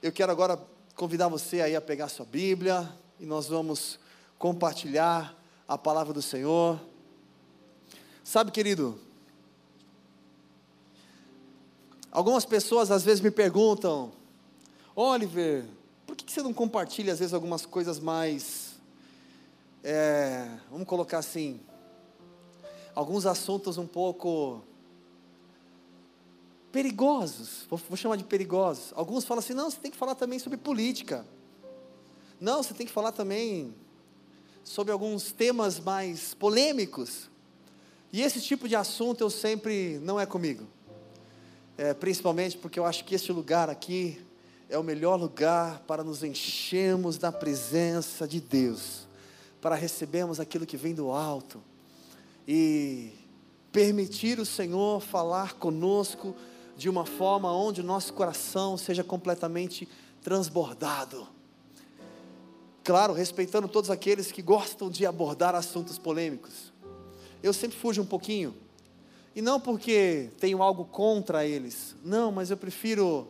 eu quero agora convidar você aí a pegar sua Bíblia e nós vamos compartilhar a palavra do Senhor. Sabe, querido, algumas pessoas às vezes me perguntam, Oliver, por que você não compartilha às vezes algumas coisas mais, é, vamos colocar assim, alguns assuntos um pouco perigosos, vou, vou, chamar de perigosos. Alguns falam assim: não, você tem que falar também sobre política. Não, você tem que falar também sobre alguns temas mais polêmicos. E esse tipo de assunto eu sempre não é comigo. É, principalmente porque eu acho que este lugar aqui é o melhor lugar para nos enchermos da presença de Deus, para recebermos aquilo que vem do alto e permitir o Senhor falar conosco de uma forma onde o nosso coração seja completamente transbordado. Claro, respeitando todos aqueles que gostam de abordar assuntos polêmicos. Eu sempre fujo um pouquinho. E não porque tenho algo contra eles. Não, mas eu prefiro,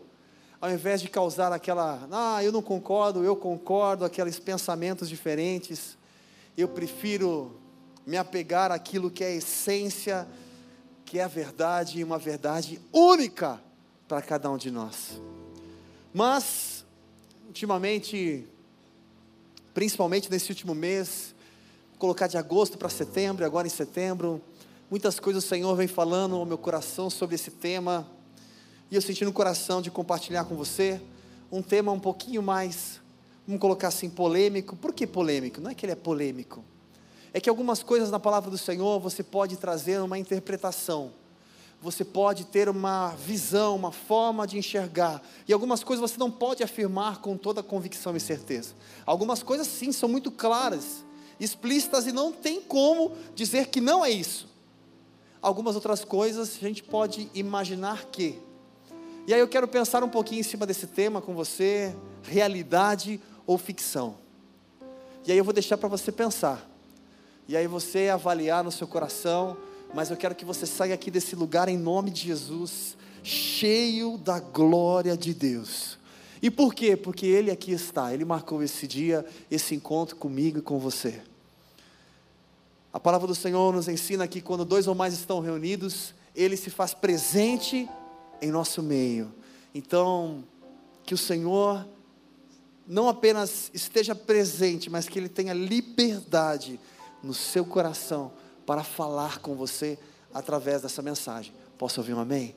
ao invés de causar aquela, ah, eu não concordo, eu concordo, aqueles pensamentos diferentes, eu prefiro me apegar àquilo que é a essência que é a verdade e uma verdade única para cada um de nós. Mas, ultimamente, principalmente nesse último mês, colocar de agosto para setembro, agora em setembro, muitas coisas o Senhor vem falando ao meu coração sobre esse tema, e eu senti no coração de compartilhar com você um tema um pouquinho mais, vamos colocar assim, polêmico. Por que polêmico? Não é que ele é polêmico é que algumas coisas na palavra do Senhor você pode trazer uma interpretação, você pode ter uma visão, uma forma de enxergar, e algumas coisas você não pode afirmar com toda convicção e certeza. Algumas coisas sim são muito claras, explícitas e não tem como dizer que não é isso. Algumas outras coisas a gente pode imaginar que. E aí eu quero pensar um pouquinho em cima desse tema com você, realidade ou ficção. E aí eu vou deixar para você pensar e aí você avaliar no seu coração, mas eu quero que você saia aqui desse lugar em nome de Jesus, cheio da glória de Deus. E por quê? Porque Ele aqui está, Ele marcou esse dia, esse encontro comigo e com você. A palavra do Senhor nos ensina que quando dois ou mais estão reunidos, Ele se faz presente em nosso meio. Então, que o Senhor não apenas esteja presente, mas que Ele tenha liberdade no seu coração para falar com você através dessa mensagem. Posso ouvir um amém?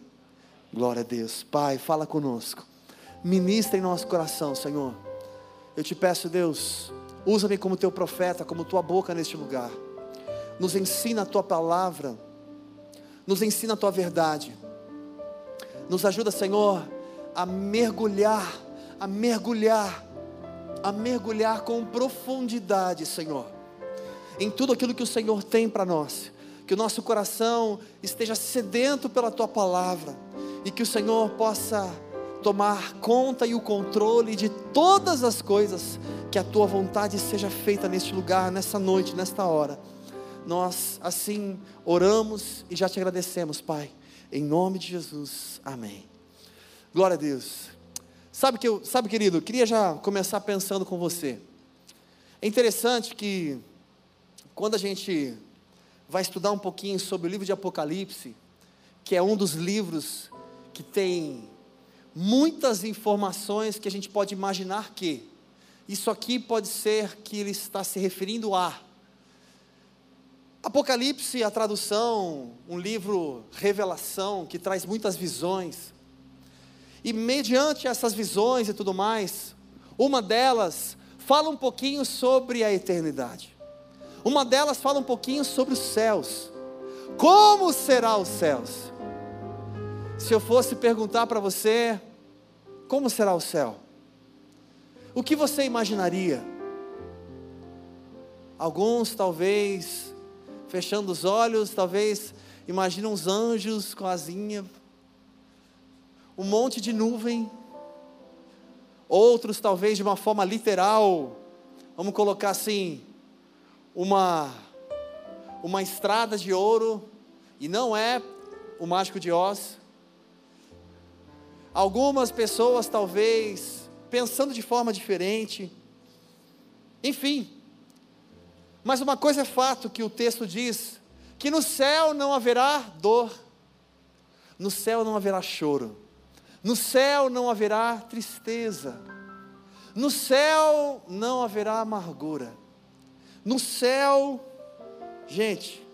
Glória a Deus. Pai, fala conosco. Ministra em nosso coração, Senhor. Eu te peço, Deus, usa-me como teu profeta, como tua boca neste lugar. Nos ensina a tua palavra, nos ensina a tua verdade. Nos ajuda, Senhor, a mergulhar, a mergulhar, a mergulhar com profundidade, Senhor em tudo aquilo que o Senhor tem para nós. Que o nosso coração esteja sedento pela tua palavra e que o Senhor possa tomar conta e o controle de todas as coisas, que a tua vontade seja feita neste lugar, nessa noite, nesta hora. Nós assim oramos e já te agradecemos, Pai, em nome de Jesus. Amém. Glória a Deus. Sabe que eu, sabe, querido, eu queria já começar pensando com você. É interessante que quando a gente vai estudar um pouquinho sobre o livro de Apocalipse, que é um dos livros que tem muitas informações que a gente pode imaginar que isso aqui pode ser que ele está se referindo a Apocalipse, a tradução, um livro revelação que traz muitas visões. E mediante essas visões e tudo mais, uma delas fala um pouquinho sobre a eternidade. Uma delas fala um pouquinho sobre os céus. Como será os céus? Se eu fosse perguntar para você, como será o céu? O que você imaginaria? Alguns talvez fechando os olhos, talvez imaginam os anjos com asinha, um monte de nuvem. Outros talvez de uma forma literal, vamos colocar assim, uma, uma estrada de ouro, e não é o mágico de Oz. Algumas pessoas talvez pensando de forma diferente. Enfim. Mas uma coisa é fato que o texto diz: que no céu não haverá dor, no céu não haverá choro, no céu não haverá tristeza, no céu não haverá amargura, no céu, gente,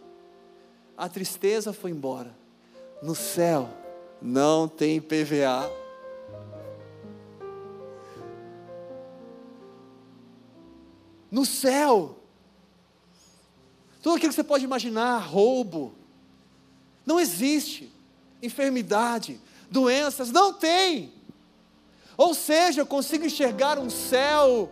a tristeza foi embora, no céu não tem PVA. No céu, tudo aquilo que você pode imaginar, roubo, não existe. Enfermidade, doenças, não tem. Ou seja, eu consigo enxergar um céu,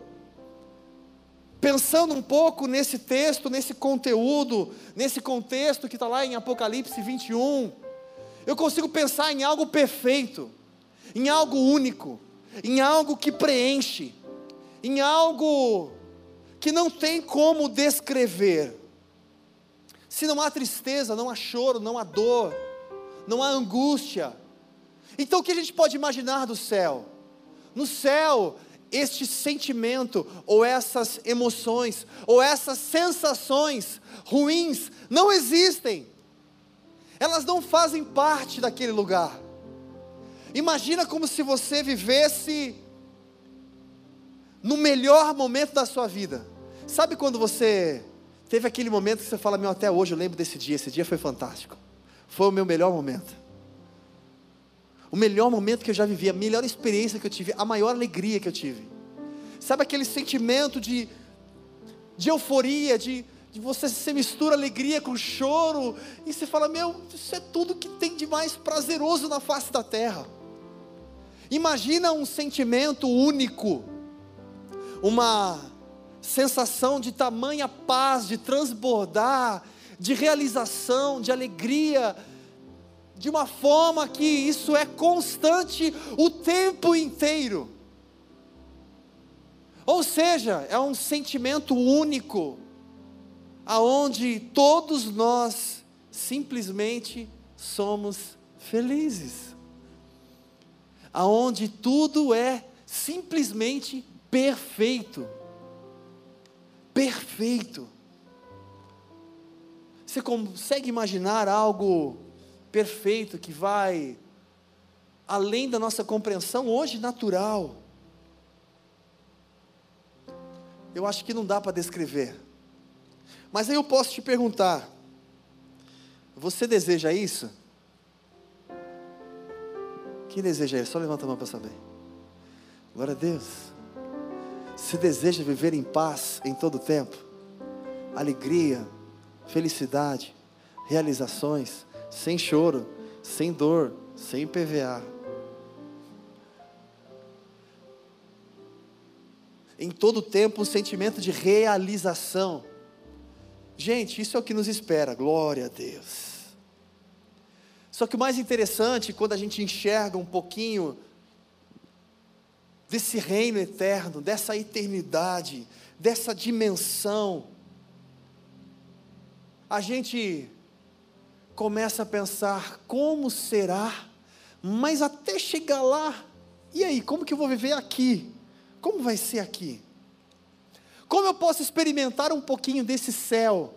pensando um pouco nesse texto, nesse conteúdo, nesse contexto que está lá em Apocalipse 21. Eu consigo pensar em algo perfeito, em algo único, em algo que preenche, em algo que não tem como descrever. Se não há tristeza, não há choro, não há dor, não há angústia. Então o que a gente pode imaginar do céu? No céu, este sentimento, ou essas emoções, ou essas sensações ruins não existem. Elas não fazem parte daquele lugar. Imagina como se você vivesse no melhor momento da sua vida. Sabe quando você teve aquele momento que você fala, meu, até hoje eu lembro desse dia, esse dia foi fantástico. Foi o meu melhor momento. O melhor momento que eu já vivi, a melhor experiência que eu tive, a maior alegria que eu tive. Sabe aquele sentimento de, de euforia, de, de você se mistura alegria com choro, e você fala, meu, isso é tudo que tem de mais prazeroso na face da terra. Imagina um sentimento único, uma sensação de tamanha paz, de transbordar, de realização, de alegria, de uma forma que isso é constante o tempo inteiro. Ou seja, é um sentimento único, aonde todos nós simplesmente somos felizes. Aonde tudo é simplesmente perfeito perfeito. Você consegue imaginar algo perfeito que vai além da nossa compreensão hoje natural? Eu acho que não dá para descrever. Mas aí eu posso te perguntar: você deseja isso? Quem deseja isso? Só levanta a mão para saber. Glória a Deus. Se deseja viver em paz em todo o tempo, alegria, felicidade, realizações, sem choro, sem dor, sem PVA. Em todo tempo um sentimento de realização. Gente, isso é o que nos espera, glória a Deus. Só que o mais interessante, quando a gente enxerga um pouquinho desse reino eterno, dessa eternidade, dessa dimensão, a gente começa a pensar como será, mas até chegar lá, e aí, como que eu vou viver aqui? Como vai ser aqui? Como eu posso experimentar um pouquinho desse céu,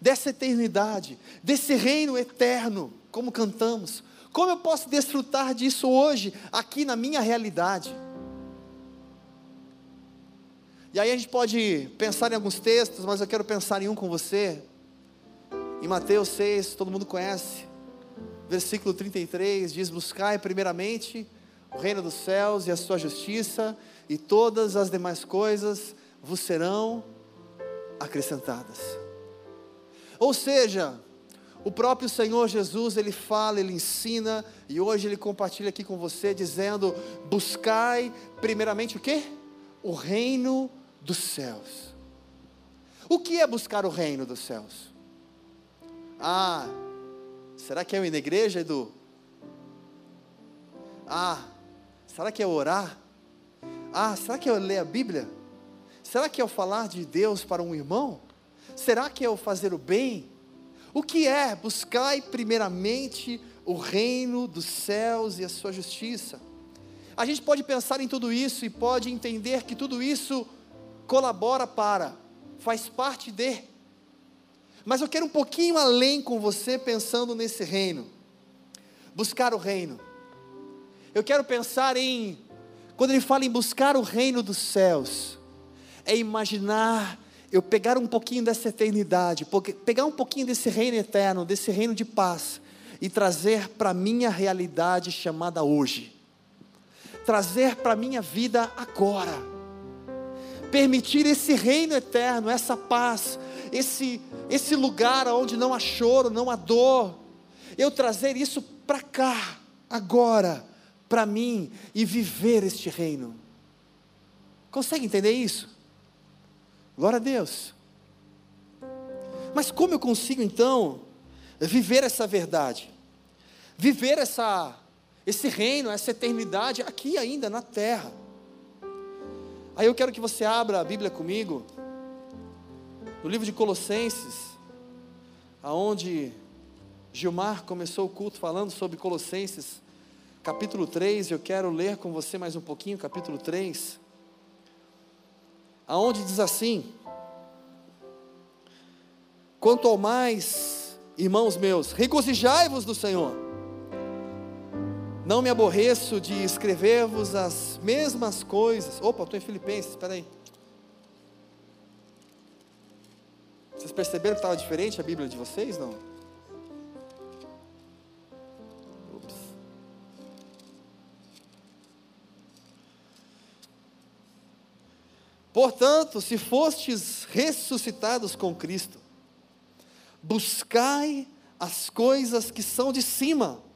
dessa eternidade, desse reino eterno, como cantamos? Como eu posso desfrutar disso hoje, aqui na minha realidade? E aí a gente pode pensar em alguns textos, mas eu quero pensar em um com você. Em Mateus 6, todo mundo conhece. Versículo 33 diz: Buscai primeiramente o reino dos céus e a sua justiça, e todas as demais coisas vos serão acrescentadas. Ou seja, o próprio Senhor Jesus, ele fala, ele ensina, e hoje ele compartilha aqui com você, dizendo: buscai primeiramente o que? O reino dos céus. O que é buscar o reino dos céus? Ah, será que é ir na igreja, Edu? Ah, será que é orar? Ah, será que é ler a Bíblia? Será que é falar de Deus para um irmão? Será que é eu fazer o bem? O que é? Buscai primeiramente o reino dos céus e a sua justiça. A gente pode pensar em tudo isso e pode entender que tudo isso colabora para, faz parte de. Mas eu quero um pouquinho além com você pensando nesse reino. Buscar o reino. Eu quero pensar em, quando ele fala em buscar o reino dos céus, é imaginar eu pegar um pouquinho dessa eternidade, pegar um pouquinho desse reino eterno, desse reino de paz, e trazer para minha realidade chamada hoje, trazer para minha vida agora, permitir esse reino eterno, essa paz, esse, esse lugar onde não há choro, não há dor, eu trazer isso para cá, agora, para mim e viver este reino. Consegue entender isso? Glória a Deus. Mas como eu consigo então viver essa verdade? Viver essa esse reino, essa eternidade aqui ainda na terra. Aí eu quero que você abra a Bíblia comigo no livro de Colossenses, aonde Gilmar começou o culto falando sobre Colossenses, capítulo 3, eu quero ler com você mais um pouquinho, capítulo 3 aonde diz assim: Quanto ao mais, irmãos meus, regozijai-vos do Senhor. Não me aborreço de escrever-vos as mesmas coisas. Opa, estou em Filipenses, espera aí. Vocês perceberam que estava diferente a Bíblia de vocês? Não? Portanto, se fostes ressuscitados com Cristo, buscai as coisas que são de cima,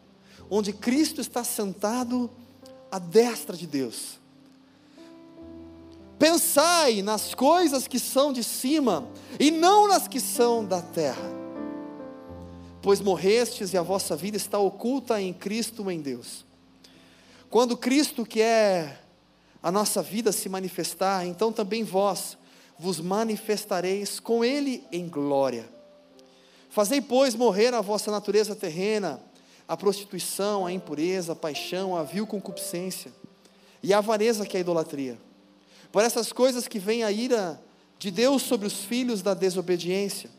onde Cristo está sentado à destra de Deus. Pensai nas coisas que são de cima e não nas que são da terra, pois morrestes e a vossa vida está oculta em Cristo em Deus. Quando Cristo, que é a nossa vida se manifestar, então também vós vos manifestareis com Ele em glória. Fazei, pois, morrer a vossa natureza terrena, a prostituição, a impureza, a paixão, a vil concupiscência e a avareza que é a idolatria. Por essas coisas que vem a ira de Deus sobre os filhos da desobediência.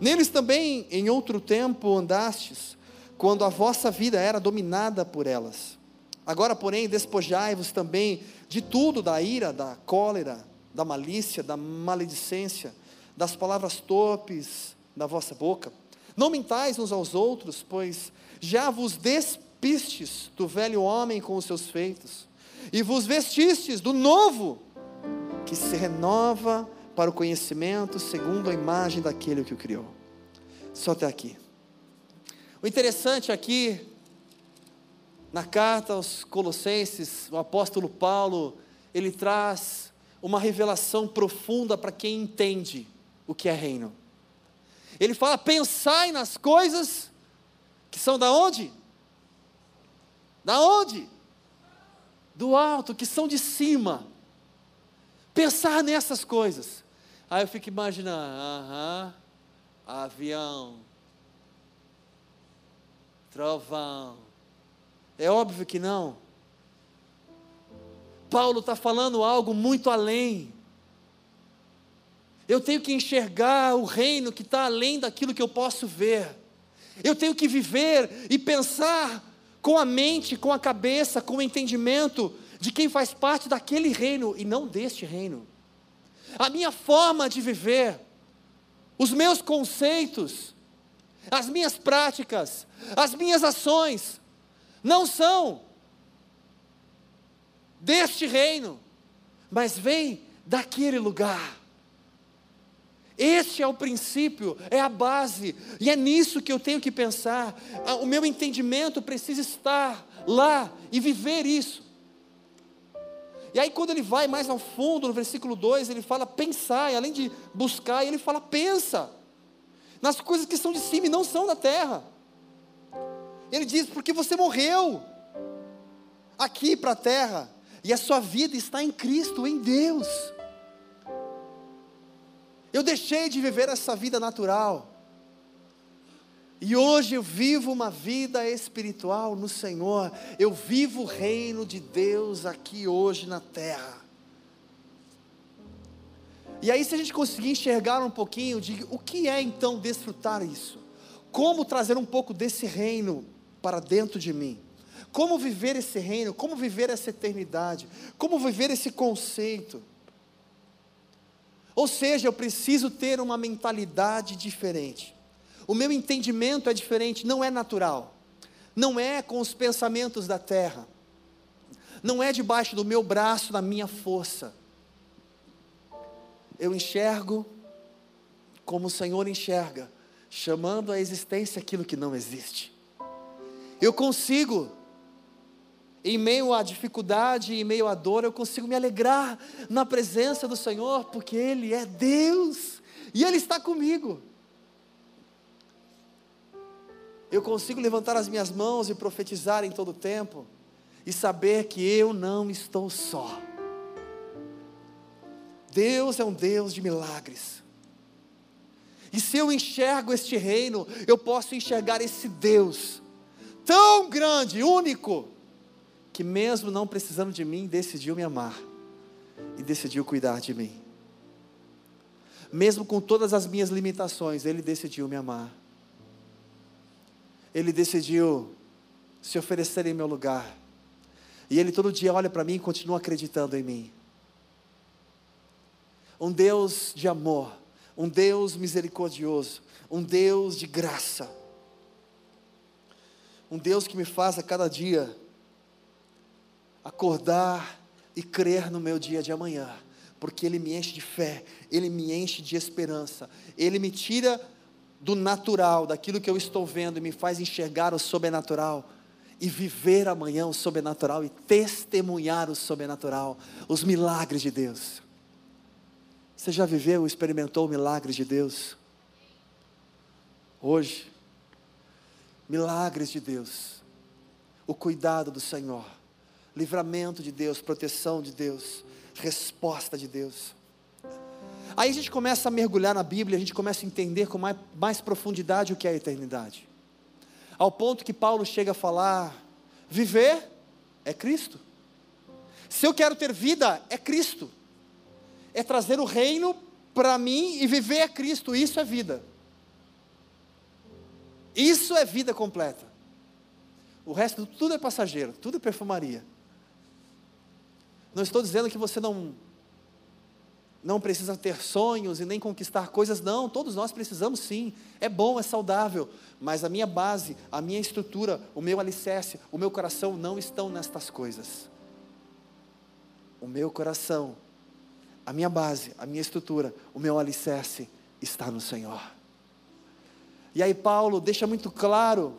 Neles também, em outro tempo, andastes, quando a vossa vida era dominada por elas. Agora, porém, despojai-vos também de tudo, da ira, da cólera, da malícia, da maledicência, das palavras torpes da vossa boca. Não mintais uns aos outros, pois já vos despistes do velho homem com os seus feitos, e vos vestistes do novo, que se renova para o conhecimento segundo a imagem daquele que o criou. Só até aqui. O interessante aqui na carta aos Colossenses, o apóstolo Paulo, ele traz uma revelação profunda para quem entende o que é reino. Ele fala: pensai nas coisas que são da onde? Da onde? Do alto, que são de cima. Pensar nessas coisas. Aí eu fico imaginando, aham, avião, trovão, é óbvio que não. Paulo está falando algo muito além. Eu tenho que enxergar o reino que está além daquilo que eu posso ver. Eu tenho que viver e pensar com a mente, com a cabeça, com o entendimento de quem faz parte daquele reino e não deste reino. A minha forma de viver, os meus conceitos, as minhas práticas, as minhas ações, não são deste reino, mas vêm daquele lugar. Este é o princípio, é a base, e é nisso que eu tenho que pensar. Ah, o meu entendimento precisa estar lá e viver isso. E aí, quando ele vai mais ao fundo, no versículo 2, ele fala pensar, e além de buscar, ele fala pensa nas coisas que são de cima e não são da terra. Ele diz: porque você morreu aqui para a terra, e a sua vida está em Cristo, em Deus. Eu deixei de viver essa vida natural. E hoje eu vivo uma vida espiritual no Senhor, eu vivo o reino de Deus aqui hoje na terra. E aí, se a gente conseguir enxergar um pouquinho de o que é então desfrutar isso, como trazer um pouco desse reino para dentro de mim, como viver esse reino, como viver essa eternidade, como viver esse conceito. Ou seja, eu preciso ter uma mentalidade diferente. O meu entendimento é diferente, não é natural. Não é com os pensamentos da terra. Não é debaixo do meu braço, da minha força. Eu enxergo como o Senhor enxerga, chamando à existência aquilo que não existe. Eu consigo, em meio à dificuldade, em meio à dor, eu consigo me alegrar na presença do Senhor, porque Ele é Deus e Ele está comigo eu consigo levantar as minhas mãos e profetizar em todo o tempo, e saber que eu não estou só. Deus é um Deus de milagres. E se eu enxergo este reino, eu posso enxergar esse Deus, tão grande, único, que mesmo não precisando de mim, decidiu me amar e decidiu cuidar de mim. Mesmo com todas as minhas limitações, Ele decidiu me amar ele decidiu se oferecer em meu lugar. E ele todo dia olha para mim e continua acreditando em mim. Um Deus de amor, um Deus misericordioso, um Deus de graça. Um Deus que me faz a cada dia acordar e crer no meu dia de amanhã, porque Ele me enche de fé, Ele me enche de esperança, Ele me tira do natural, daquilo que eu estou vendo e me faz enxergar o sobrenatural e viver amanhã o sobrenatural e testemunhar o sobrenatural, os milagres de Deus. Você já viveu, experimentou o milagre de Deus? Hoje, milagres de Deus, o cuidado do Senhor, livramento de Deus, proteção de Deus, resposta de Deus. Aí a gente começa a mergulhar na Bíblia, a gente começa a entender com mais, mais profundidade o que é a eternidade. Ao ponto que Paulo chega a falar: viver é Cristo. Se eu quero ter vida, é Cristo. É trazer o reino para mim e viver é Cristo. Isso é vida. Isso é vida completa. O resto tudo é passageiro, tudo é perfumaria. Não estou dizendo que você não não precisa ter sonhos e nem conquistar coisas, não, todos nós precisamos sim, é bom, é saudável, mas a minha base, a minha estrutura, o meu alicerce, o meu coração não estão nestas coisas. O meu coração, a minha base, a minha estrutura, o meu alicerce está no Senhor. E aí Paulo deixa muito claro: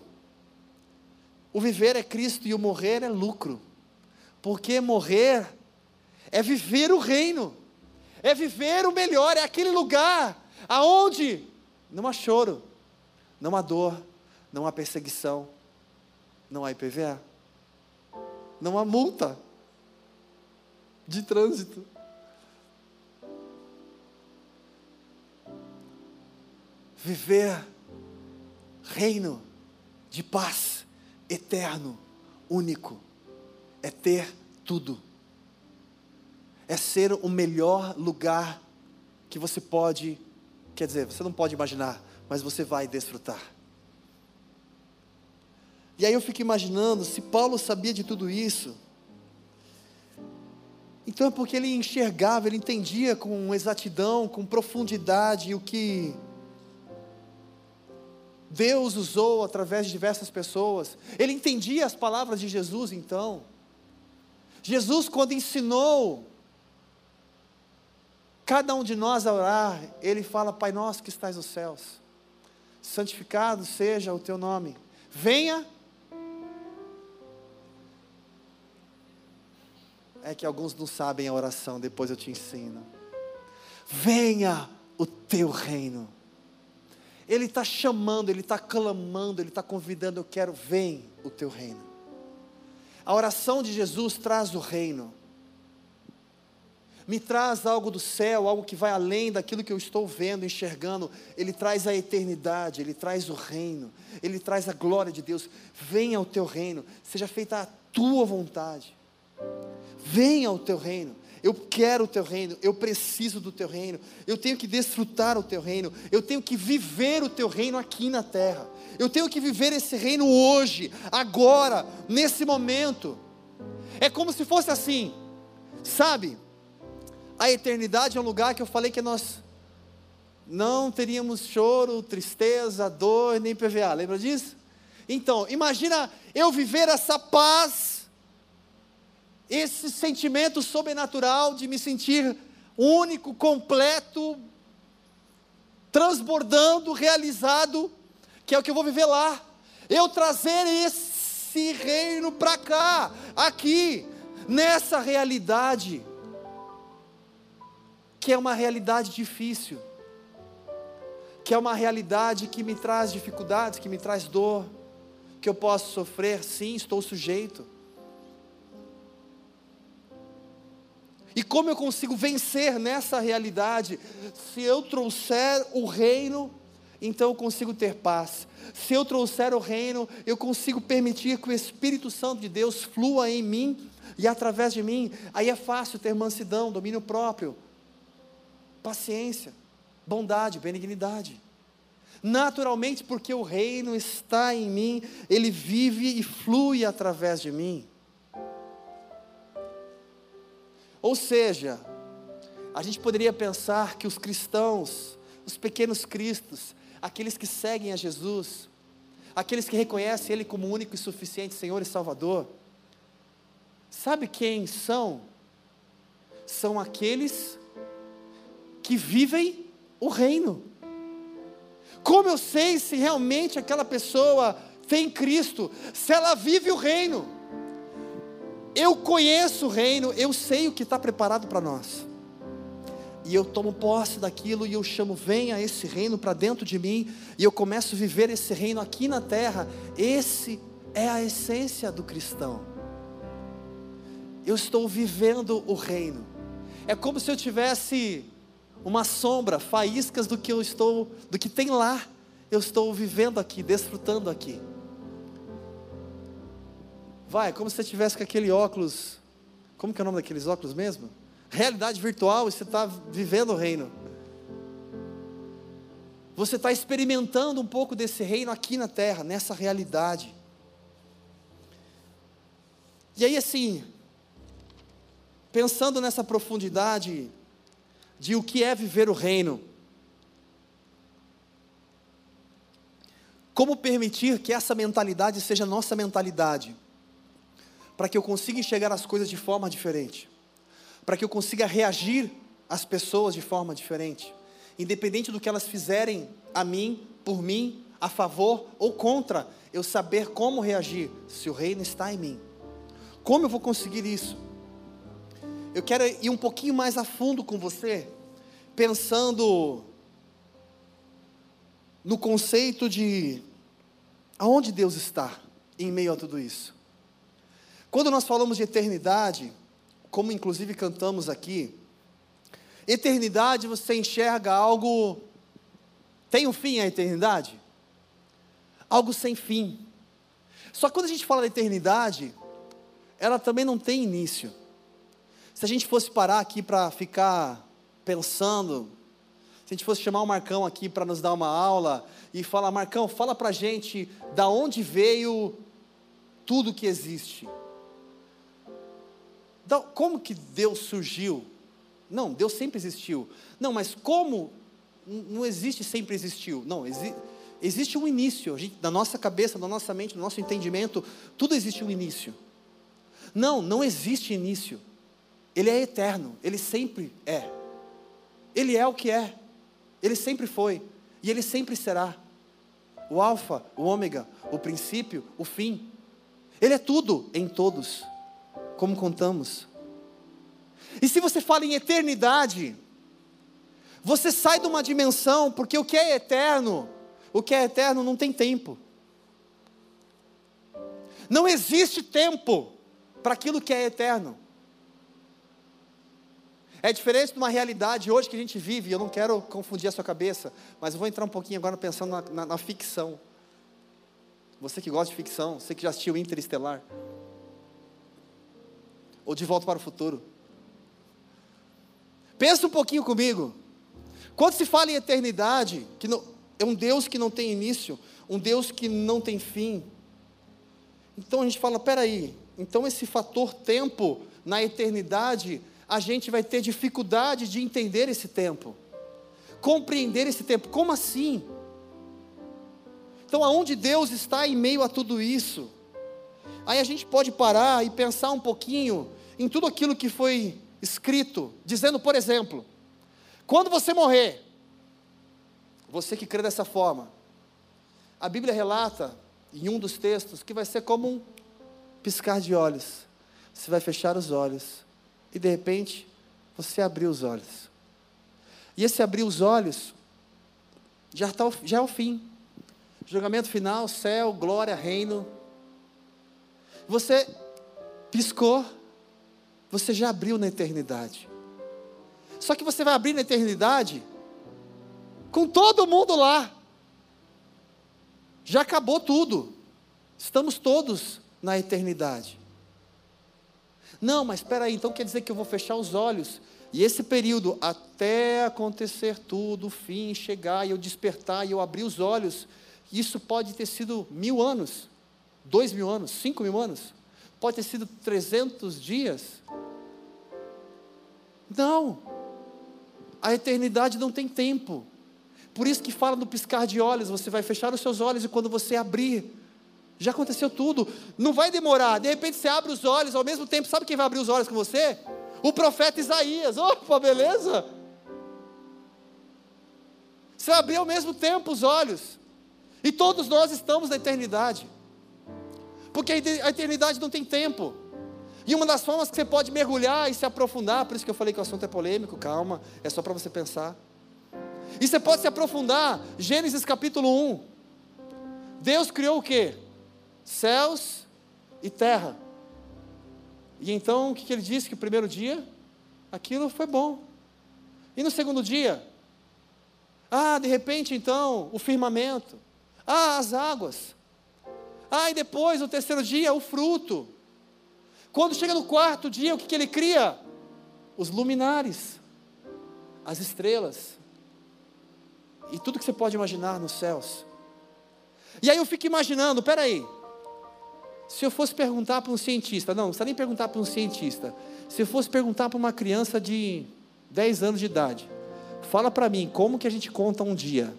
o viver é Cristo e o morrer é lucro, porque morrer é viver o reino é viver o melhor, é aquele lugar aonde não há choro, não há dor, não há perseguição, não há IPVA, não há multa de trânsito. Viver reino de paz eterno, único, é ter tudo é ser o melhor lugar que você pode, quer dizer, você não pode imaginar, mas você vai desfrutar. E aí eu fico imaginando, se Paulo sabia de tudo isso, então é porque ele enxergava, ele entendia com exatidão, com profundidade o que Deus usou através de diversas pessoas. Ele entendia as palavras de Jesus então. Jesus, quando ensinou Cada um de nós a orar, ele fala: Pai nosso que estás nos céus, santificado seja o teu nome, venha. É que alguns não sabem a oração, depois eu te ensino. Venha o teu reino. Ele está chamando, ele está clamando, ele está convidando, eu quero, vem o teu reino. A oração de Jesus traz o reino. Me traz algo do céu, algo que vai além daquilo que eu estou vendo, enxergando. Ele traz a eternidade, ele traz o reino, ele traz a glória de Deus. Venha ao teu reino, seja feita a tua vontade. Venha ao teu reino. Eu quero o teu reino, eu preciso do teu reino, eu tenho que desfrutar o teu reino, eu tenho que viver o teu reino aqui na terra, eu tenho que viver esse reino hoje, agora, nesse momento. É como se fosse assim, sabe? A eternidade é um lugar que eu falei que nós não teríamos choro, tristeza, dor, nem PVA, lembra disso? Então, imagina eu viver essa paz, esse sentimento sobrenatural de me sentir único, completo, transbordando, realizado, que é o que eu vou viver lá. Eu trazer esse reino para cá, aqui, nessa realidade que é uma realidade difícil, que é uma realidade que me traz dificuldades, que me traz dor, que eu posso sofrer, sim, estou sujeito. E como eu consigo vencer nessa realidade? Se eu trouxer o reino, então eu consigo ter paz. Se eu trouxer o reino, eu consigo permitir que o Espírito Santo de Deus flua em mim e através de mim. Aí é fácil ter mansidão, domínio próprio paciência, bondade, benignidade. Naturalmente, porque o reino está em mim, ele vive e flui através de mim. Ou seja, a gente poderia pensar que os cristãos, os pequenos cristos, aqueles que seguem a Jesus, aqueles que reconhecem Ele como único e suficiente Senhor e Salvador, sabe quem são? São aqueles que vivem o reino. Como eu sei se realmente aquela pessoa tem Cristo, se ela vive o reino? Eu conheço o reino, eu sei o que está preparado para nós. E eu tomo posse daquilo e eu chamo, venha esse reino para dentro de mim, e eu começo a viver esse reino aqui na terra. Esse é a essência do cristão. Eu estou vivendo o reino. É como se eu tivesse uma sombra, faíscas do que eu estou, do que tem lá, eu estou vivendo aqui, desfrutando aqui. Vai, como se você tivesse com aquele óculos, como que é o nome daqueles óculos mesmo? Realidade virtual e você está vivendo o reino. Você está experimentando um pouco desse reino aqui na terra, nessa realidade. E aí assim, pensando nessa profundidade, de o que é viver o reino. Como permitir que essa mentalidade seja nossa mentalidade? Para que eu consiga enxergar as coisas de forma diferente. Para que eu consiga reagir às pessoas de forma diferente. Independente do que elas fizerem a mim, por mim, a favor ou contra, eu saber como reagir se o reino está em mim. Como eu vou conseguir isso? Eu quero ir um pouquinho mais a fundo com você, pensando no conceito de aonde Deus está em meio a tudo isso. Quando nós falamos de eternidade, como inclusive cantamos aqui, eternidade você enxerga algo. Tem um fim a eternidade? Algo sem fim. Só que quando a gente fala da eternidade, ela também não tem início. Se a gente fosse parar aqui para ficar pensando, se a gente fosse chamar o Marcão aqui para nos dar uma aula e falar, Marcão, fala para a gente da onde veio tudo que existe. como que Deus surgiu? Não, Deus sempre existiu. Não, mas como? Não existe sempre existiu. Não, exi existe um início. Gente, na nossa cabeça, na nossa mente, no nosso entendimento, tudo existe um início. Não, não existe início. Ele é eterno, ele sempre é. Ele é o que é, ele sempre foi e ele sempre será. O Alfa, o Ômega, o princípio, o fim. Ele é tudo em todos, como contamos. E se você fala em eternidade, você sai de uma dimensão, porque o que é eterno, o que é eterno não tem tempo. Não existe tempo para aquilo que é eterno. É diferente de uma realidade hoje que a gente vive, eu não quero confundir a sua cabeça, mas eu vou entrar um pouquinho agora pensando na, na, na ficção. Você que gosta de ficção, você que já assistiu Interestelar, ou De Volta para o Futuro. Pensa um pouquinho comigo. Quando se fala em eternidade, que não, é um Deus que não tem início, um Deus que não tem fim. Então a gente fala, peraí, então esse fator tempo na eternidade a gente vai ter dificuldade de entender esse tempo, compreender esse tempo. Como assim? Então, aonde Deus está em meio a tudo isso? Aí a gente pode parar e pensar um pouquinho em tudo aquilo que foi escrito, dizendo, por exemplo, quando você morrer, você que crê dessa forma, a Bíblia relata em um dos textos que vai ser como um piscar de olhos. Você vai fechar os olhos e de repente você abriu os olhos. E esse abrir os olhos já, tá, já é o fim. Julgamento final, céu, glória, reino. Você piscou, você já abriu na eternidade. Só que você vai abrir na eternidade com todo mundo lá. Já acabou tudo. Estamos todos na eternidade. Não, mas espera aí, então quer dizer que eu vou fechar os olhos e esse período até acontecer tudo, o fim chegar e eu despertar e eu abrir os olhos, isso pode ter sido mil anos, dois mil anos, cinco mil anos, pode ter sido trezentos dias. Não, a eternidade não tem tempo. Por isso que fala no piscar de olhos, você vai fechar os seus olhos e quando você abrir, já aconteceu tudo. Não vai demorar. De repente você abre os olhos, ao mesmo tempo, sabe quem vai abrir os olhos com você? O profeta Isaías. Opa, beleza? Você vai abrir ao mesmo tempo os olhos. E todos nós estamos na eternidade. Porque a eternidade não tem tempo. E uma das formas que você pode mergulhar e se aprofundar, por isso que eu falei que o assunto é polêmico, calma, é só para você pensar. E você pode se aprofundar, Gênesis capítulo 1. Deus criou o quê? Céus e terra. E então o que, ele disse? Que o primeiro dia, aquilo foi bom. E no segundo dia? Ah, de repente então, o firmamento. Ah, as águas. Ah, e depois, no terceiro dia, o fruto. Quando chega no quarto dia, o que, que ele cria? Os luminares, as estrelas, e tudo que você pode imaginar nos céus. E aí eu fico imaginando, peraí, se eu fosse perguntar para um cientista, não, não precisa nem perguntar para um cientista. Se eu fosse perguntar para uma criança de 10 anos de idade, fala para mim como que a gente conta um dia.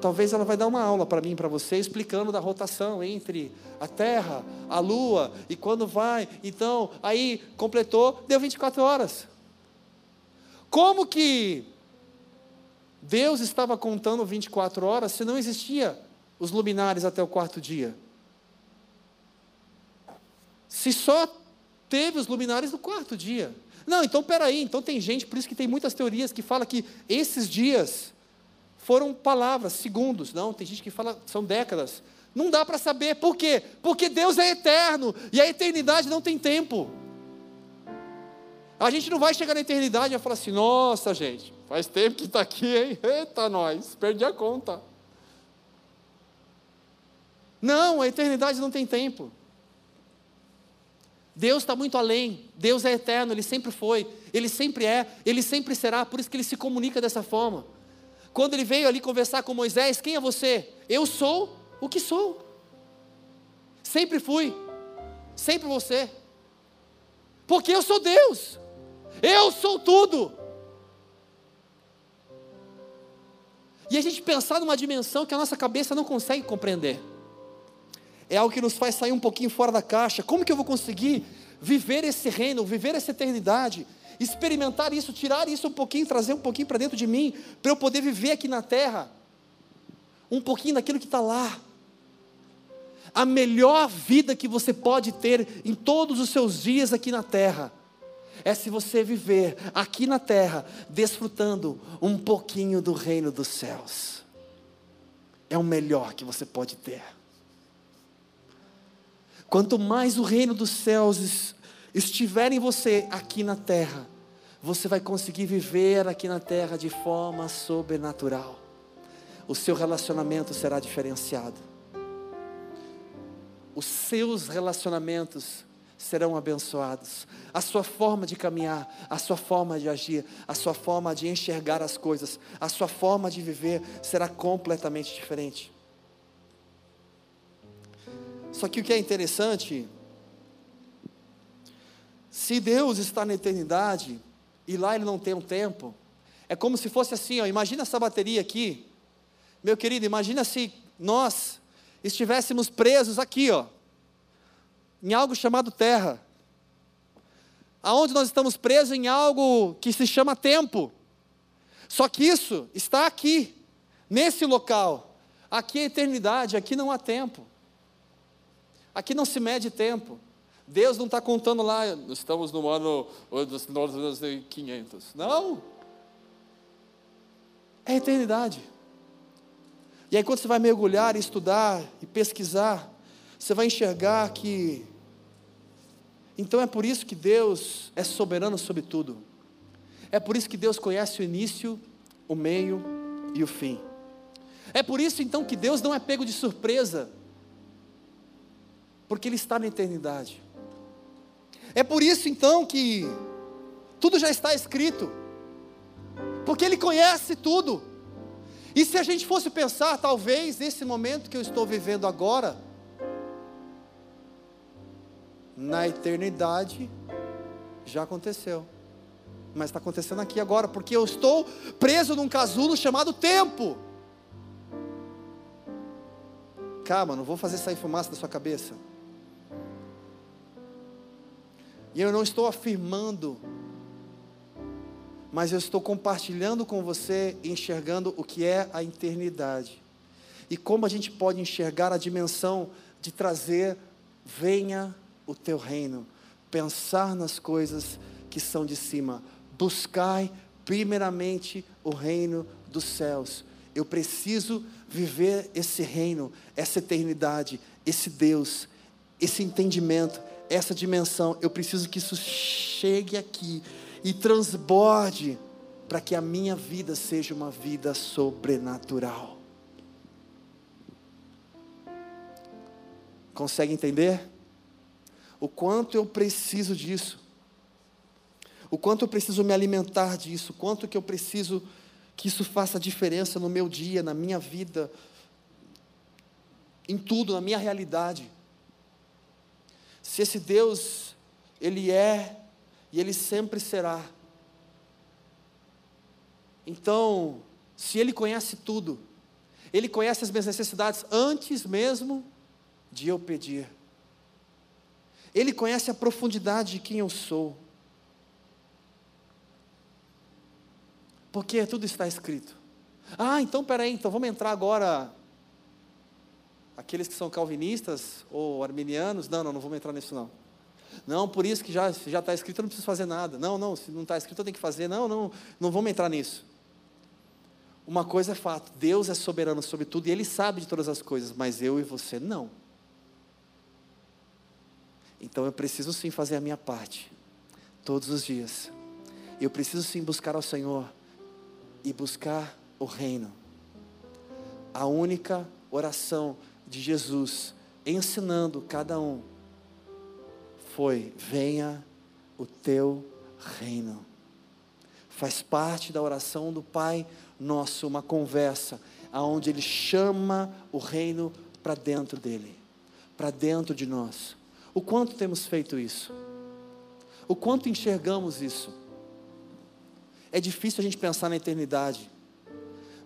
Talvez ela vai dar uma aula para mim, para você, explicando da rotação entre a Terra, a Lua e quando vai. Então, aí completou, deu 24 horas. Como que Deus estava contando 24 horas se não existia os luminares até o quarto dia? Se só teve os luminares no quarto dia. Não, então peraí, então tem gente, por isso que tem muitas teorias que fala que esses dias foram palavras, segundos. Não, tem gente que fala são décadas. Não dá para saber. Por quê? Porque Deus é eterno e a eternidade não tem tempo. A gente não vai chegar na eternidade e falar assim: nossa, gente, faz tempo que está aqui, hein? Eita, nós, perdi a conta. Não, a eternidade não tem tempo. Deus está muito além, Deus é eterno, Ele sempre foi, Ele sempre é, Ele sempre será, por isso que Ele se comunica dessa forma. Quando Ele veio ali conversar com Moisés, quem é você? Eu sou o que sou. Sempre fui, sempre você. Porque eu sou Deus, eu sou tudo. E a gente pensar numa dimensão que a nossa cabeça não consegue compreender é algo que nos faz sair um pouquinho fora da caixa. Como que eu vou conseguir viver esse reino, viver essa eternidade, experimentar isso, tirar isso um pouquinho, trazer um pouquinho para dentro de mim, para eu poder viver aqui na terra, um pouquinho daquilo que está lá. A melhor vida que você pode ter em todos os seus dias aqui na terra é se você viver aqui na terra, desfrutando um pouquinho do reino dos céus. É o melhor que você pode ter. Quanto mais o reino dos céus estiver em você aqui na terra, você vai conseguir viver aqui na terra de forma sobrenatural. O seu relacionamento será diferenciado. Os seus relacionamentos serão abençoados. A sua forma de caminhar, a sua forma de agir, a sua forma de enxergar as coisas, a sua forma de viver será completamente diferente. Só que o que é interessante, se Deus está na eternidade e lá Ele não tem um tempo, é como se fosse assim, ó, imagina essa bateria aqui, meu querido, imagina se nós estivéssemos presos aqui, ó, em algo chamado terra. Aonde nós estamos presos em algo que se chama tempo. Só que isso está aqui, nesse local. Aqui é eternidade, aqui não há tempo. Aqui não se mede tempo. Deus não está contando lá, estamos no ano 500. Não. É eternidade. E aí, quando você vai mergulhar, estudar e pesquisar, você vai enxergar que. Então é por isso que Deus é soberano sobre tudo. É por isso que Deus conhece o início, o meio e o fim. É por isso então que Deus não é pego de surpresa porque Ele está na eternidade. É por isso então que tudo já está escrito, porque Ele conhece tudo. E se a gente fosse pensar, talvez nesse momento que eu estou vivendo agora, na eternidade, já aconteceu. Mas está acontecendo aqui agora, porque eu estou preso num casulo chamado tempo. Calma, não vou fazer sair fumaça da sua cabeça. E eu não estou afirmando, mas eu estou compartilhando com você, enxergando o que é a eternidade. E como a gente pode enxergar a dimensão de trazer, venha o teu reino, pensar nas coisas que são de cima, buscai primeiramente o reino dos céus. Eu preciso viver esse reino, essa eternidade, esse Deus, esse entendimento, essa dimensão, eu preciso que isso chegue aqui e transborde para que a minha vida seja uma vida sobrenatural. Consegue entender? O quanto eu preciso disso. O quanto eu preciso me alimentar disso, o quanto que eu preciso que isso faça diferença no meu dia, na minha vida, em tudo, na minha realidade se esse Deus, Ele é e Ele sempre será. Então, se Ele conhece tudo, Ele conhece as minhas necessidades antes mesmo de eu pedir. Ele conhece a profundidade de quem eu sou. Porque tudo está escrito. Ah, então peraí, então vamos entrar agora aqueles que são calvinistas ou arminianos, não, não, não vamos entrar nisso não. Não, por isso que já já está escrito, eu não preciso fazer nada. Não, não, se não está escrito, eu tenho que fazer. Não, não, não vamos entrar nisso. Uma coisa é fato, Deus é soberano sobre tudo e Ele sabe de todas as coisas, mas eu e você não. Então eu preciso sim fazer a minha parte, todos os dias. Eu preciso sim buscar ao Senhor e buscar o reino. A única oração de Jesus ensinando cada um foi: venha o teu reino. Faz parte da oração do Pai Nosso, uma conversa, aonde Ele chama o reino para dentro dele, para dentro de nós. O quanto temos feito isso? O quanto enxergamos isso? É difícil a gente pensar na eternidade.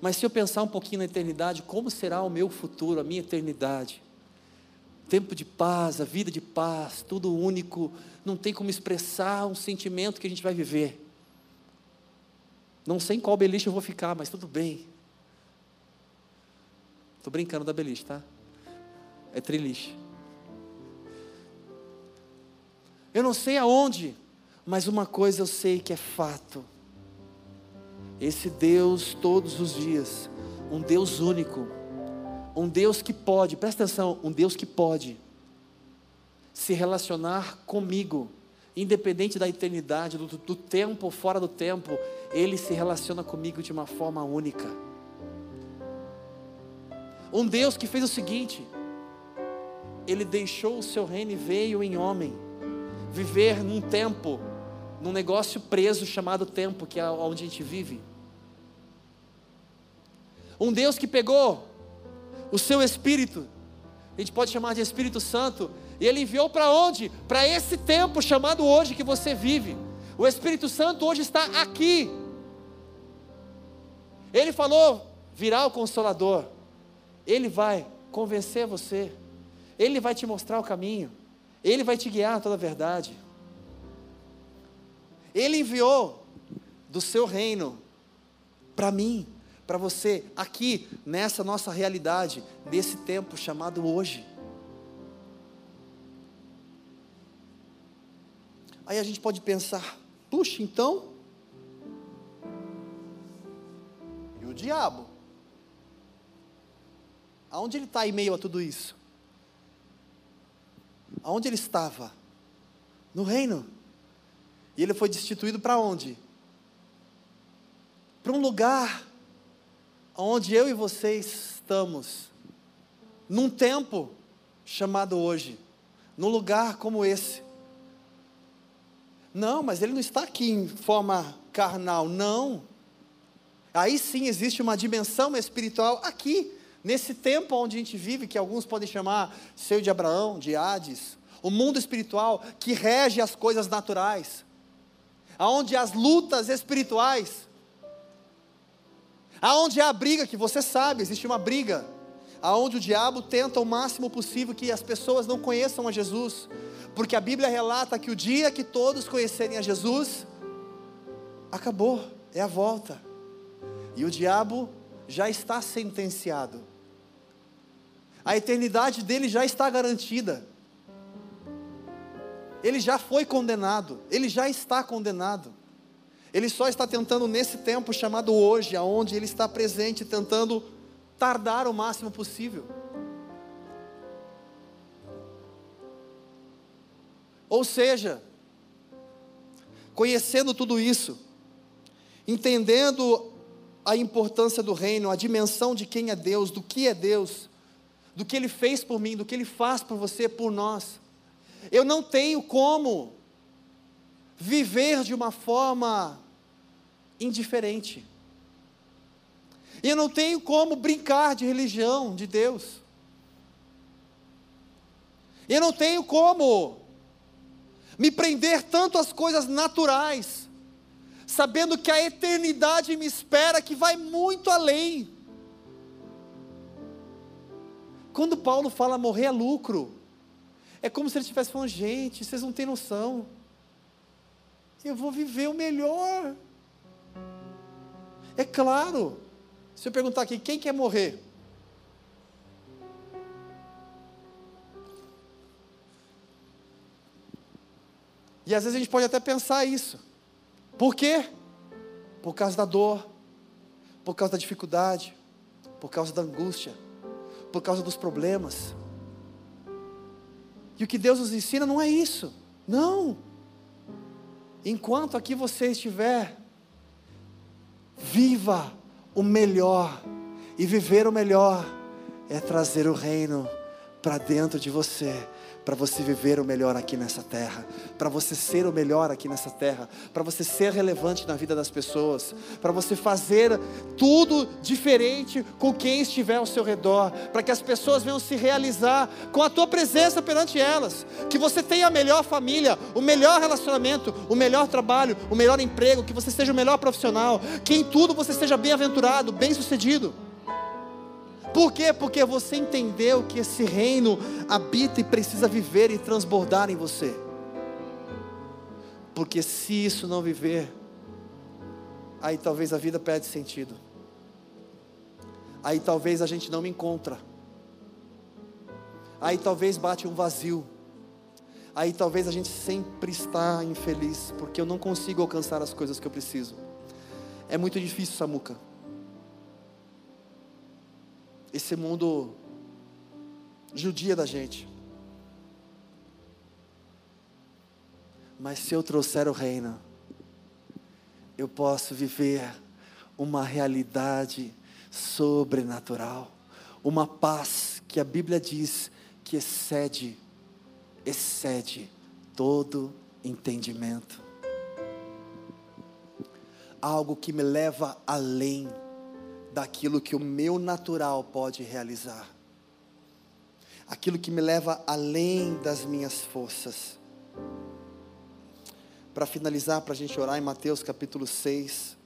Mas se eu pensar um pouquinho na eternidade, como será o meu futuro, a minha eternidade? Tempo de paz, a vida de paz, tudo único, não tem como expressar um sentimento que a gente vai viver. Não sei em qual beliche eu vou ficar, mas tudo bem. Estou brincando da beliche, tá? É triliche. Eu não sei aonde, mas uma coisa eu sei que é fato esse Deus todos os dias, um Deus único, um Deus que pode, presta atenção, um Deus que pode se relacionar comigo independente da eternidade, do, do tempo fora do tempo, Ele se relaciona comigo de uma forma única. Um Deus que fez o seguinte: Ele deixou o seu reino e veio em homem, viver num tempo, num negócio preso chamado tempo, que é onde a gente vive. Um Deus que pegou o seu Espírito, a gente pode chamar de Espírito Santo, e ele enviou para onde? Para esse tempo chamado hoje que você vive. O Espírito Santo hoje está aqui. Ele falou: virá o Consolador. Ele vai convencer você. Ele vai te mostrar o caminho. Ele vai te guiar a toda a verdade. Ele enviou do seu reino para mim, para você, aqui, nessa nossa realidade, nesse tempo chamado hoje. Aí a gente pode pensar: puxa, então. E o diabo? Aonde ele está em meio a tudo isso? Aonde ele estava? No reino. E ele foi destituído para onde? Para um lugar onde eu e vocês estamos, num tempo chamado hoje, num lugar como esse. Não, mas ele não está aqui em forma carnal, não. Aí sim existe uma dimensão espiritual aqui, nesse tempo onde a gente vive, que alguns podem chamar seio de Abraão, de Hades, o mundo espiritual que rege as coisas naturais, aonde as lutas espirituais, aonde há a briga, que você sabe, existe uma briga, aonde o diabo tenta o máximo possível que as pessoas não conheçam a Jesus, porque a Bíblia relata que o dia que todos conhecerem a Jesus, acabou, é a volta. E o diabo já está sentenciado. A eternidade dele já está garantida. Ele já foi condenado, ele já está condenado. Ele só está tentando nesse tempo chamado hoje, aonde ele está presente, tentando tardar o máximo possível. Ou seja, conhecendo tudo isso, entendendo a importância do reino, a dimensão de quem é Deus, do que é Deus, do que Ele fez por mim, do que Ele faz por você, por nós, eu não tenho como viver de uma forma indiferente. E eu não tenho como brincar de religião, de Deus. Eu não tenho como me prender tanto às coisas naturais, sabendo que a eternidade me espera, que vai muito além. Quando Paulo fala morrer é lucro, é como se ele estivesse falando, gente, vocês não têm noção. Eu vou viver o melhor. É claro. Se eu perguntar aqui, quem quer morrer? E às vezes a gente pode até pensar isso. Por quê? Por causa da dor, por causa da dificuldade, por causa da angústia, por causa dos problemas. E o que Deus nos ensina não é isso. Não. Enquanto aqui você estiver, viva o melhor. E viver o melhor é trazer o reino para dentro de você para você viver o melhor aqui nessa terra, para você ser o melhor aqui nessa terra, para você ser relevante na vida das pessoas, para você fazer tudo diferente com quem estiver ao seu redor, para que as pessoas venham se realizar com a tua presença perante elas, que você tenha a melhor família, o melhor relacionamento, o melhor trabalho, o melhor emprego, que você seja o melhor profissional, que em tudo você seja bem-aventurado, bem-sucedido. Por quê? Porque você entendeu que esse reino habita e precisa viver e transbordar em você. Porque se isso não viver, aí talvez a vida perde sentido. Aí talvez a gente não me encontra. Aí talvez bate um vazio. Aí talvez a gente sempre está infeliz, porque eu não consigo alcançar as coisas que eu preciso. É muito difícil, Samuca esse mundo judia da gente. Mas se eu trouxer o reino, eu posso viver uma realidade sobrenatural, uma paz que a Bíblia diz que excede, excede todo entendimento. Algo que me leva além daquilo que o meu natural pode realizar. Aquilo que me leva além das minhas forças. Para finalizar, para a gente orar em Mateus capítulo 6.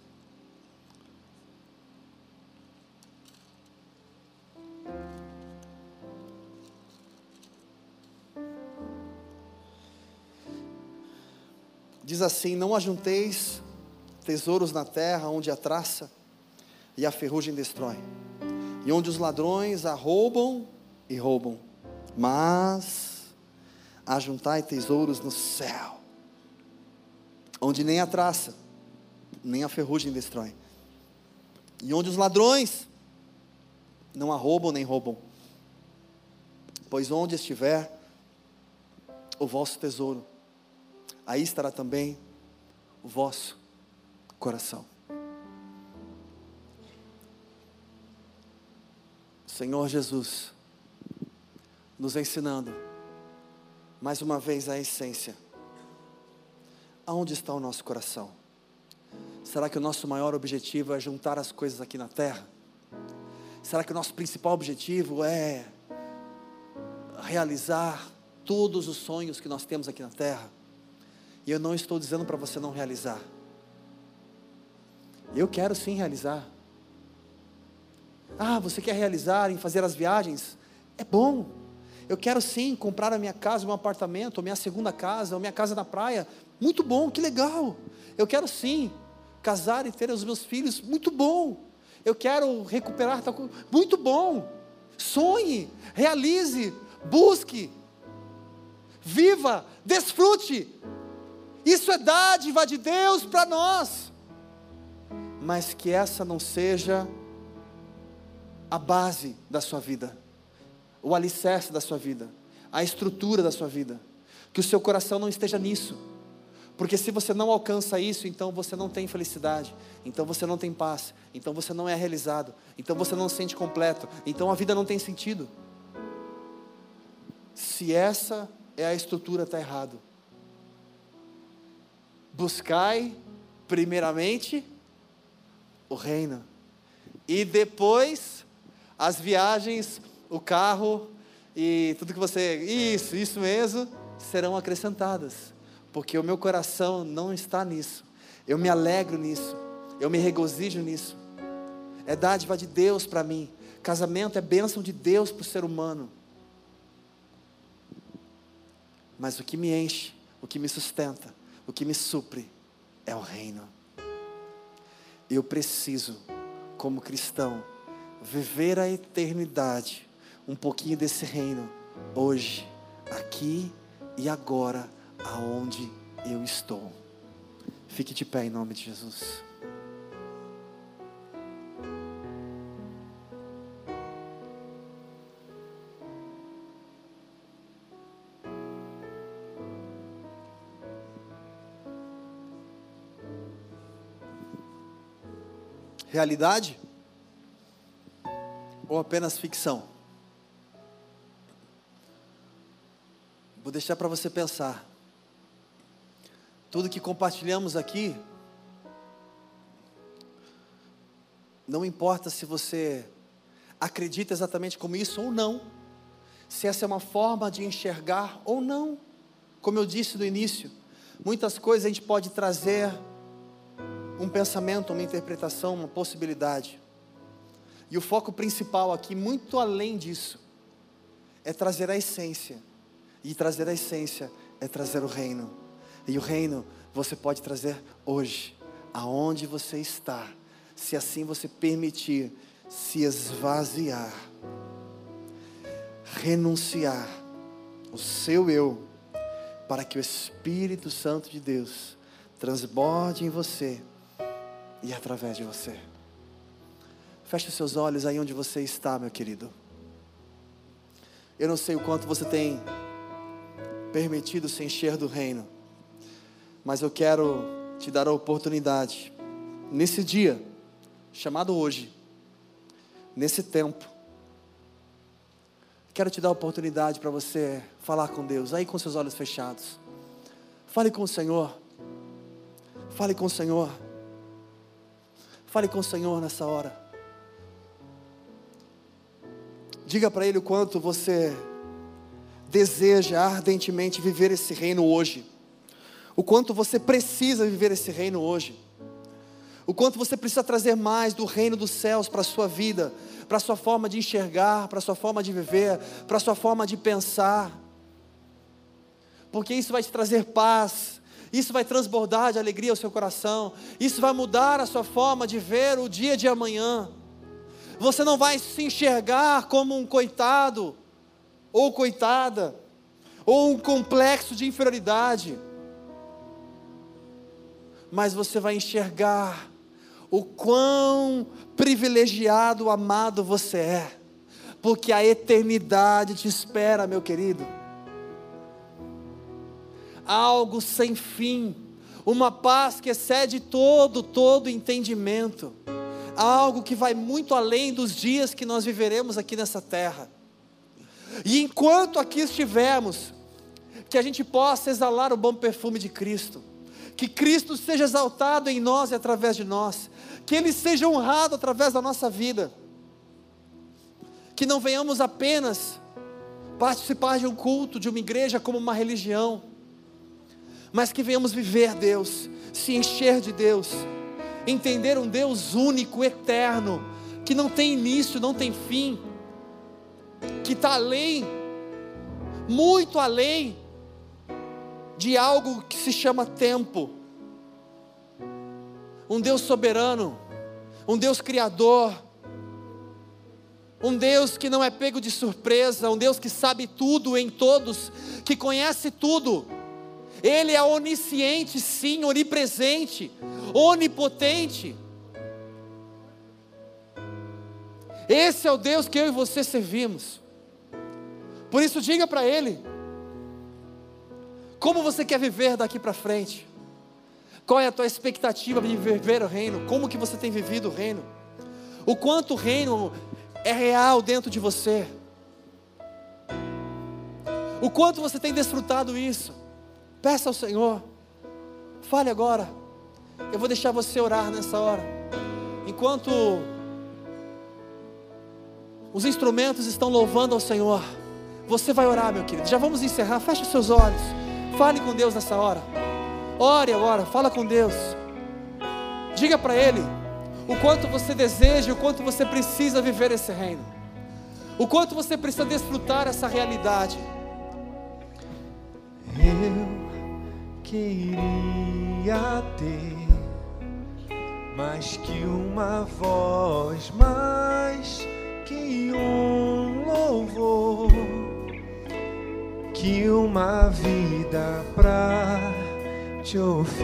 Diz assim: Não ajunteis tesouros na terra, onde a traça e a ferrugem destrói, e onde os ladrões arrombam e roubam, mas ajuntai tesouros no céu, onde nem a traça, nem a ferrugem destrói, e onde os ladrões não arrombam nem roubam, pois onde estiver o vosso tesouro, aí estará também o vosso coração. Senhor Jesus, nos ensinando, mais uma vez, a essência. Aonde está o nosso coração? Será que o nosso maior objetivo é juntar as coisas aqui na terra? Será que o nosso principal objetivo é realizar todos os sonhos que nós temos aqui na terra? E eu não estou dizendo para você não realizar. Eu quero sim realizar. Ah, você quer realizar em fazer as viagens? É bom. Eu quero sim comprar a minha casa, meu apartamento, ou minha segunda casa, ou minha casa na praia. Muito bom, que legal. Eu quero sim casar e ter os meus filhos. Muito bom. Eu quero recuperar tal coisa. Muito bom. Sonhe, realize, busque, viva, desfrute. Isso é dádiva de Deus para nós. Mas que essa não seja a base da sua vida, o alicerce da sua vida, a estrutura da sua vida. Que o seu coração não esteja nisso. Porque se você não alcança isso, então você não tem felicidade, então você não tem paz, então você não é realizado, então você não se sente completo, então a vida não tem sentido. Se essa é a estrutura, está errado. Buscai, primeiramente, o reino, e depois as viagens, o carro e tudo que você. Isso, isso mesmo, serão acrescentadas, porque o meu coração não está nisso, eu me alegro nisso, eu me regozijo nisso, é dádiva de Deus para mim, casamento é bênção de Deus para o ser humano. Mas o que me enche, o que me sustenta, o que me supre é o reino. Eu preciso, como cristão, viver a eternidade, um pouquinho desse reino, hoje, aqui e agora, aonde eu estou. Fique de pé em nome de Jesus. realidade apenas ficção? Vou deixar para você pensar. Tudo que compartilhamos aqui, não importa se você acredita exatamente como isso ou não, se essa é uma forma de enxergar ou não. Como eu disse no início, muitas coisas a gente pode trazer um pensamento, uma interpretação, uma possibilidade. E o foco principal aqui, muito além disso, é trazer a essência. E trazer a essência é trazer o reino. E o reino você pode trazer hoje, aonde você está, se assim você permitir se esvaziar, renunciar o seu eu, para que o Espírito Santo de Deus transborde em você e através de você. Feche seus olhos aí onde você está, meu querido. Eu não sei o quanto você tem permitido se encher do reino, Mas eu quero te dar a oportunidade, nesse dia, chamado hoje, nesse tempo, quero te dar a oportunidade para você falar com Deus, aí com seus olhos fechados. Fale com o Senhor. Fale com o Senhor. Fale com o Senhor nessa hora. Diga para Ele o quanto você deseja ardentemente viver esse reino hoje. O quanto você precisa viver esse reino hoje. O quanto você precisa trazer mais do reino dos céus para a sua vida, para a sua forma de enxergar, para a sua forma de viver, para a sua forma de pensar. Porque isso vai te trazer paz, isso vai transbordar de alegria ao seu coração, isso vai mudar a sua forma de ver o dia de amanhã. Você não vai se enxergar como um coitado, ou coitada, ou um complexo de inferioridade, mas você vai enxergar o quão privilegiado, amado você é, porque a eternidade te espera, meu querido. Algo sem fim, uma paz que excede todo, todo entendimento, algo que vai muito além dos dias que nós viveremos aqui nessa terra. E enquanto aqui estivermos, que a gente possa exalar o bom perfume de Cristo, que Cristo seja exaltado em nós e através de nós, que Ele seja honrado através da nossa vida, que não venhamos apenas participar de um culto, de uma igreja como uma religião, mas que venhamos viver Deus, se encher de Deus, entender um Deus único, eterno, que não tem início, não tem fim, que está além, muito além de algo que se chama tempo. Um Deus soberano, um Deus criador, um Deus que não é pego de surpresa, um Deus que sabe tudo em todos, que conhece tudo. Ele é onisciente, sim, onipresente, onipotente. Esse é o Deus que eu e você servimos. Por isso, diga para Ele: como você quer viver daqui para frente? Qual é a tua expectativa de viver o reino? Como que você tem vivido o reino? O quanto o reino é real dentro de você? O quanto você tem desfrutado isso? Peça ao Senhor. Fale agora. Eu vou deixar você orar nessa hora. Enquanto os instrumentos estão louvando ao Senhor. Você vai orar, meu querido. Já vamos encerrar. Feche seus olhos. Fale com Deus nessa hora. Ore agora. Fala com Deus. Diga para Ele o quanto você deseja, o quanto você precisa viver esse reino. O quanto você precisa desfrutar essa realidade. Eu queria ter mais que uma voz, mais que um louvor, que uma vida pra te oferecer,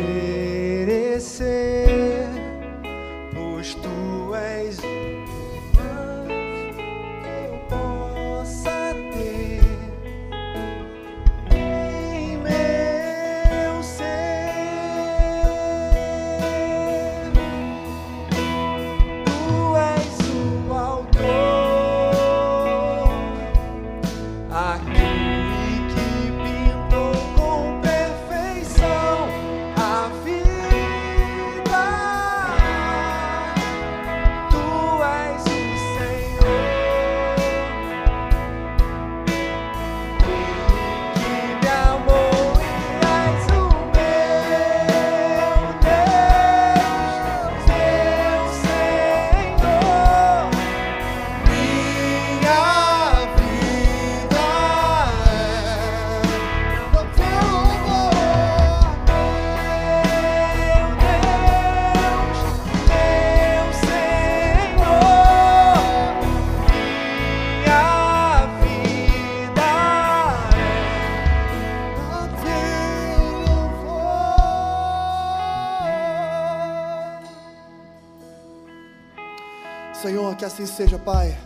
assim seja, Pai.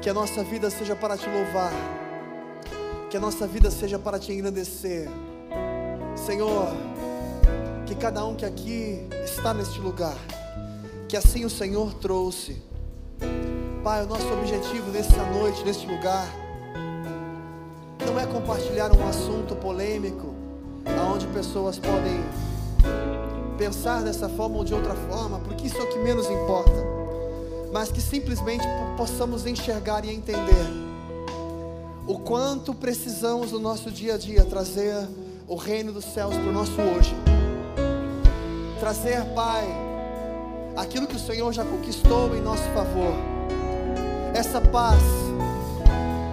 Que a nossa vida seja para te louvar. Que a nossa vida seja para te engrandecer. Senhor, que cada um que aqui está neste lugar, que assim o Senhor trouxe. Pai, o nosso objetivo nessa noite, neste lugar, não é compartilhar um assunto polêmico, aonde pessoas podem pensar dessa forma ou de outra forma, porque isso é o que menos importa, mas que simplesmente possamos enxergar e entender o quanto precisamos no nosso dia a dia trazer o reino dos céus para o nosso hoje. Trazer, Pai, aquilo que o Senhor já conquistou em nosso favor. Essa paz,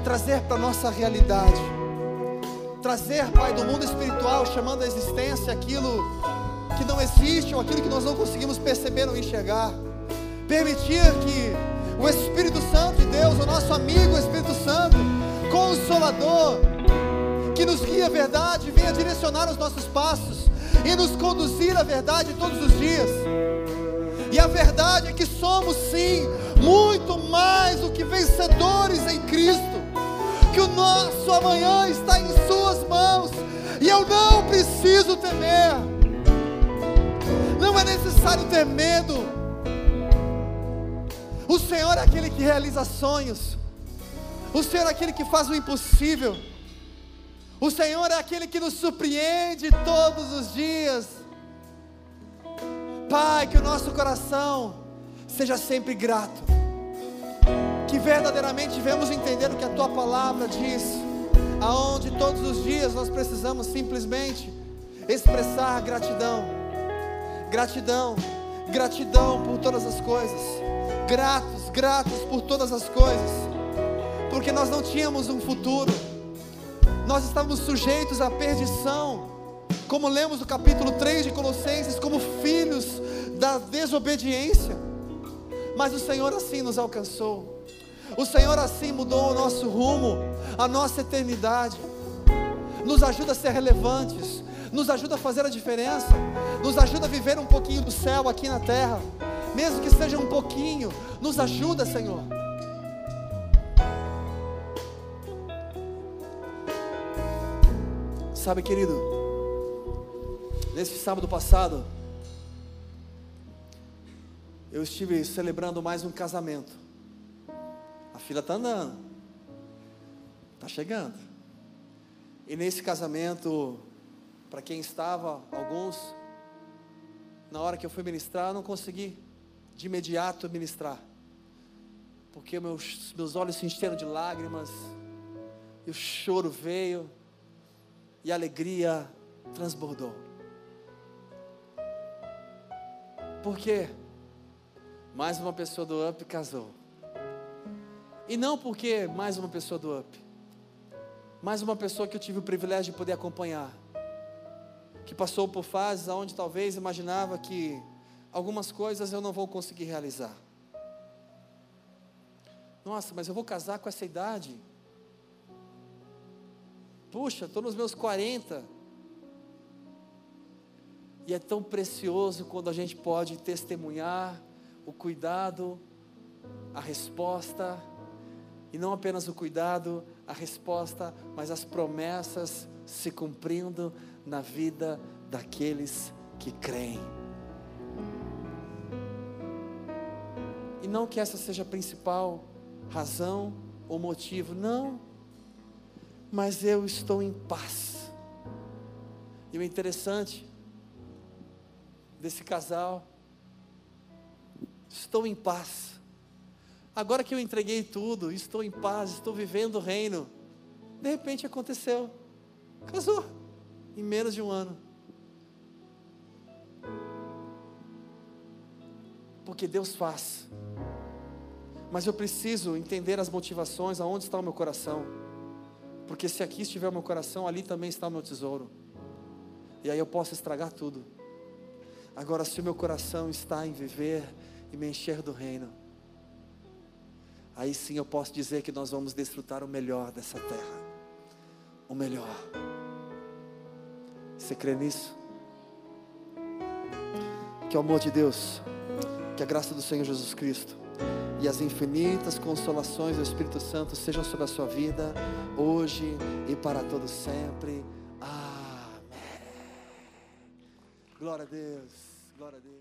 trazer para a nossa realidade. Trazer, Pai, do mundo espiritual, chamando a existência aquilo que não existe ou aquilo que nós não conseguimos perceber ou enxergar. Permitir que o Espírito Santo de Deus, o nosso amigo Espírito Santo, consolador, que nos guia a verdade, venha direcionar os nossos passos e nos conduzir à verdade todos os dias. E a verdade é que somos sim muito mais do que vencedores em Cristo. Que o nosso amanhã está em Suas mãos e eu não preciso temer. Não é necessário ter medo. O Senhor é aquele que realiza sonhos. O Senhor é aquele que faz o impossível. O Senhor é aquele que nos surpreende todos os dias. Pai, que o nosso coração seja sempre grato. Que verdadeiramente vemos entender o que a tua palavra diz. Aonde todos os dias nós precisamos simplesmente expressar gratidão. Gratidão, gratidão por todas as coisas. Gratos, gratos por todas as coisas. Porque nós não tínhamos um futuro nós estávamos sujeitos à perdição, como lemos no capítulo 3 de Colossenses, como filhos da desobediência. Mas o Senhor assim nos alcançou. O Senhor assim mudou o nosso rumo, a nossa eternidade. Nos ajuda a ser relevantes, nos ajuda a fazer a diferença, nos ajuda a viver um pouquinho do céu aqui na terra, mesmo que seja um pouquinho, nos ajuda, Senhor. Sabe, querido, nesse sábado passado, eu estive celebrando mais um casamento. A fila está andando, está chegando. E nesse casamento, para quem estava, alguns, na hora que eu fui ministrar, eu não consegui de imediato ministrar, porque meus, meus olhos se encheram de lágrimas, e o choro veio e a alegria transbordou. Por quê? Mais uma pessoa do UP casou. E não porque mais uma pessoa do UP, mais uma pessoa que eu tive o privilégio de poder acompanhar, que passou por fases onde talvez imaginava que algumas coisas eu não vou conseguir realizar. Nossa, mas eu vou casar com essa idade. Puxa, estou nos meus 40. E é tão precioso quando a gente pode testemunhar o cuidado, a resposta, e não apenas o cuidado, a resposta, mas as promessas se cumprindo na vida daqueles que creem. E não que essa seja a principal razão ou motivo, não mas eu estou em paz. E o interessante desse casal, estou em paz. Agora que eu entreguei tudo, estou em paz, estou vivendo o reino. De repente aconteceu. Casou em menos de um ano. Porque Deus faz. Mas eu preciso entender as motivações, aonde está o meu coração. Porque se aqui estiver o meu coração, ali também está o meu tesouro. E aí eu posso estragar tudo. Agora, se o meu coração está em viver e me encher do reino, aí sim eu posso dizer que nós vamos desfrutar o melhor dessa terra. O melhor. Você crê nisso? Que o amor de Deus, que a graça do Senhor Jesus Cristo e as infinitas consolações do Espírito Santo sejam sobre a sua vida, hoje e para todo sempre. Amém. Glória a Deus, glória a Deus.